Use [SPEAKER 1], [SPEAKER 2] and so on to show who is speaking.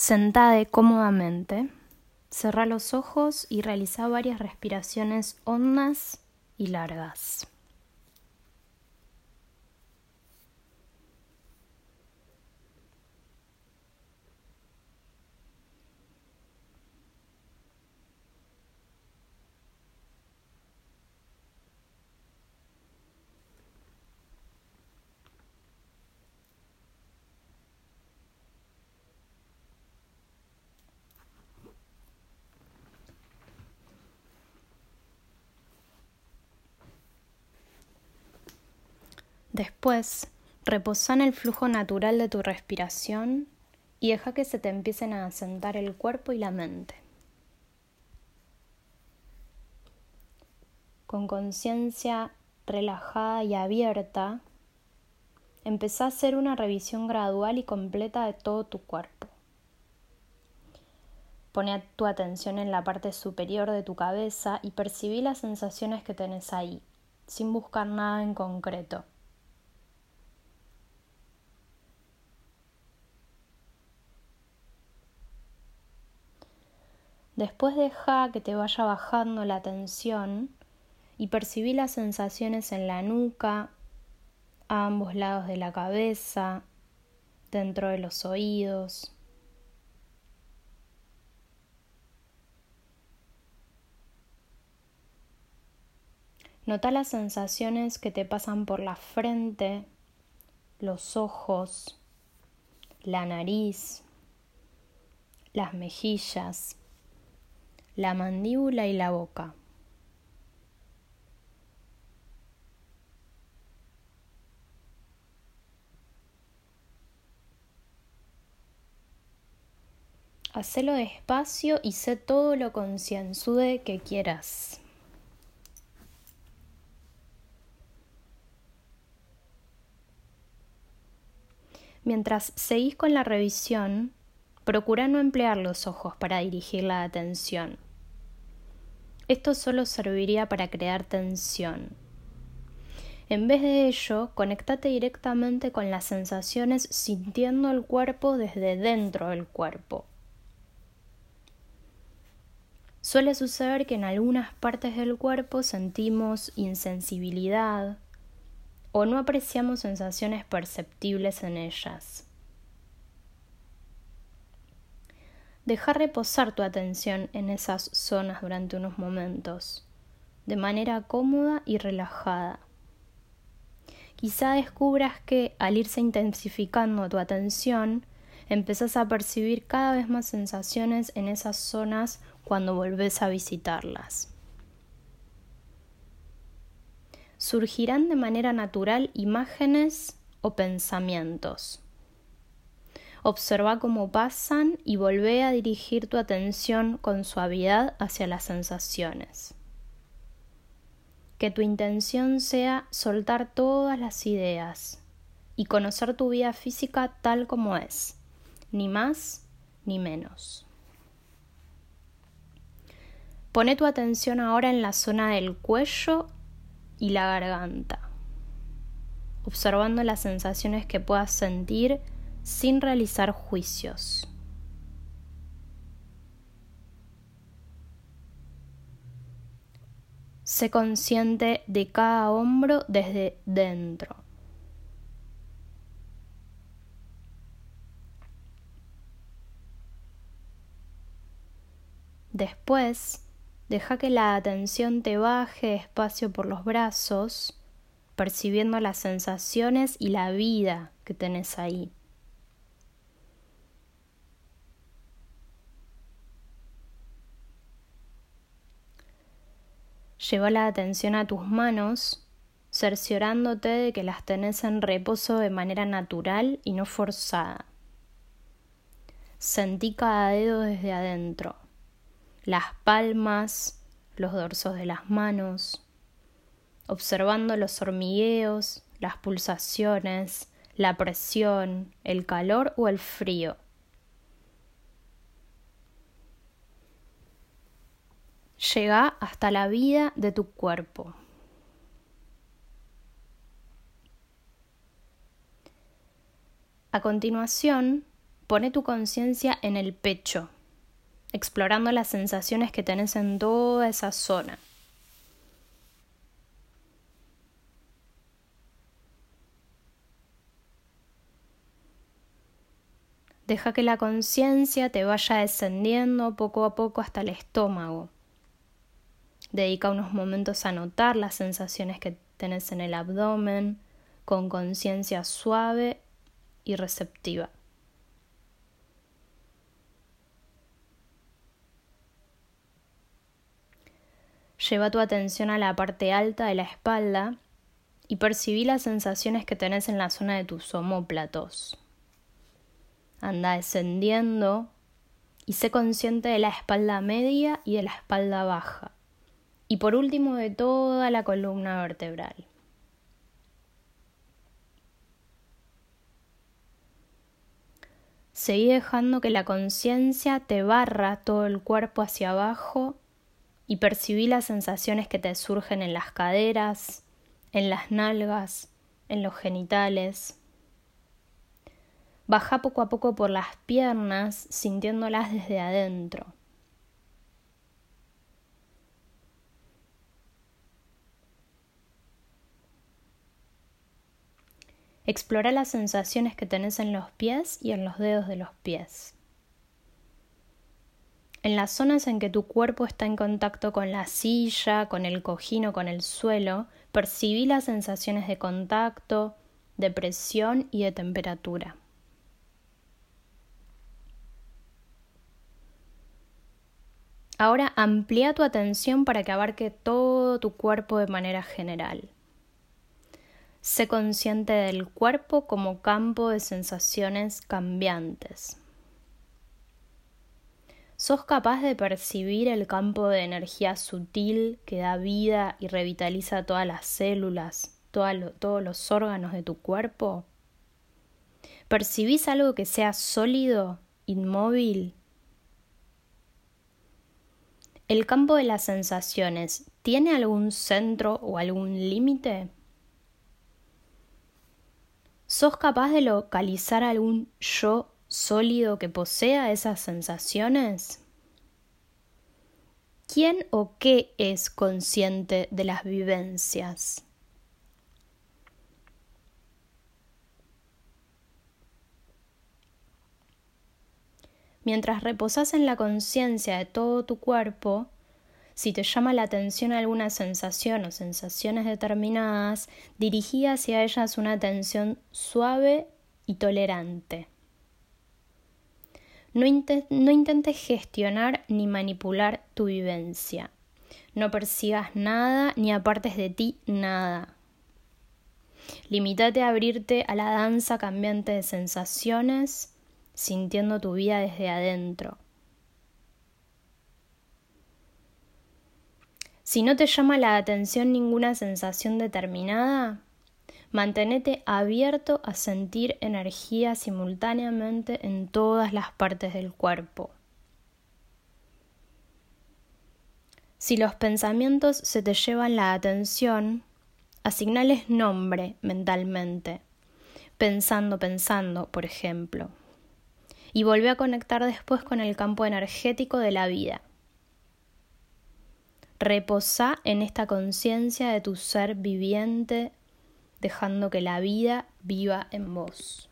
[SPEAKER 1] Sentada cómodamente, cerra los ojos y realiza varias respiraciones hondas y largas. Después, reposa en el flujo natural de tu respiración y deja que se te empiecen a asentar el cuerpo y la mente. Con conciencia relajada y abierta, empezá a hacer una revisión gradual y completa de todo tu cuerpo. Pone tu atención en la parte superior de tu cabeza y percibí las sensaciones que tenés ahí, sin buscar nada en concreto. Después deja que te vaya bajando la tensión y percibí las sensaciones en la nuca, a ambos lados de la cabeza, dentro de los oídos. Nota las sensaciones que te pasan por la frente, los ojos, la nariz, las mejillas la mandíbula y la boca. Hacelo despacio y sé todo lo concienzude que quieras. Mientras seguís con la revisión, procura no emplear los ojos para dirigir la atención. Esto solo serviría para crear tensión. En vez de ello, conéctate directamente con las sensaciones sintiendo el cuerpo desde dentro del cuerpo. Suele suceder que en algunas partes del cuerpo sentimos insensibilidad o no apreciamos sensaciones perceptibles en ellas. Deja reposar tu atención en esas zonas durante unos momentos, de manera cómoda y relajada. Quizá descubras que al irse intensificando tu atención, empezás a percibir cada vez más sensaciones en esas zonas cuando volvés a visitarlas. Surgirán de manera natural imágenes o pensamientos. Observa cómo pasan y volvé a dirigir tu atención con suavidad hacia las sensaciones. Que tu intención sea soltar todas las ideas y conocer tu vida física tal como es, ni más ni menos. Pone tu atención ahora en la zona del cuello y la garganta, observando las sensaciones que puedas sentir sin realizar juicios. Sé consciente de cada hombro desde dentro. Después, deja que la atención te baje despacio por los brazos, percibiendo las sensaciones y la vida que tenés ahí. Lleva la atención a tus manos, cerciorándote de que las tenés en reposo de manera natural y no forzada. Sentí cada dedo desde adentro, las palmas, los dorsos de las manos, observando los hormigueos, las pulsaciones, la presión, el calor o el frío llega hasta la vida de tu cuerpo. A continuación, pone tu conciencia en el pecho, explorando las sensaciones que tenés en toda esa zona. Deja que la conciencia te vaya descendiendo poco a poco hasta el estómago. Dedica unos momentos a notar las sensaciones que tenés en el abdomen con conciencia suave y receptiva. Lleva tu atención a la parte alta de la espalda y percibí las sensaciones que tenés en la zona de tus omóplatos. Anda descendiendo y sé consciente de la espalda media y de la espalda baja. Y por último de toda la columna vertebral. Seguí dejando que la conciencia te barra todo el cuerpo hacia abajo y percibí las sensaciones que te surgen en las caderas, en las nalgas, en los genitales. Baja poco a poco por las piernas, sintiéndolas desde adentro. Explora las sensaciones que tenés en los pies y en los dedos de los pies. En las zonas en que tu cuerpo está en contacto con la silla, con el cojín o con el suelo, percibí las sensaciones de contacto, de presión y de temperatura. Ahora amplía tu atención para que abarque todo tu cuerpo de manera general. Sé consciente del cuerpo como campo de sensaciones cambiantes. ¿Sos capaz de percibir el campo de energía sutil que da vida y revitaliza todas las células, todos los órganos de tu cuerpo? ¿Percibís algo que sea sólido, inmóvil? ¿El campo de las sensaciones tiene algún centro o algún límite? ¿Sos capaz de localizar algún yo sólido que posea esas sensaciones? ¿Quién o qué es consciente de las vivencias? Mientras reposas en la conciencia de todo tu cuerpo, si te llama la atención alguna sensación o sensaciones determinadas, dirigí hacia ellas una atención suave y tolerante. No, intentes gestionar ni manipular tu vivencia. No persigas nada ni apartes de ti nada. Limítate a abrirte a la danza cambiante de sensaciones, sintiendo tu vida desde adentro. Si no te llama la atención ninguna sensación determinada, mantenete abierto a sentir energía simultáneamente en todas las partes del cuerpo. Si los pensamientos se te llevan la atención, asignales nombre mentalmente, pensando, pensando, por ejemplo, y volvé a conectar después con el campo energético de la vida. Reposa en esta conciencia de tu ser viviente, dejando que la vida viva en vos.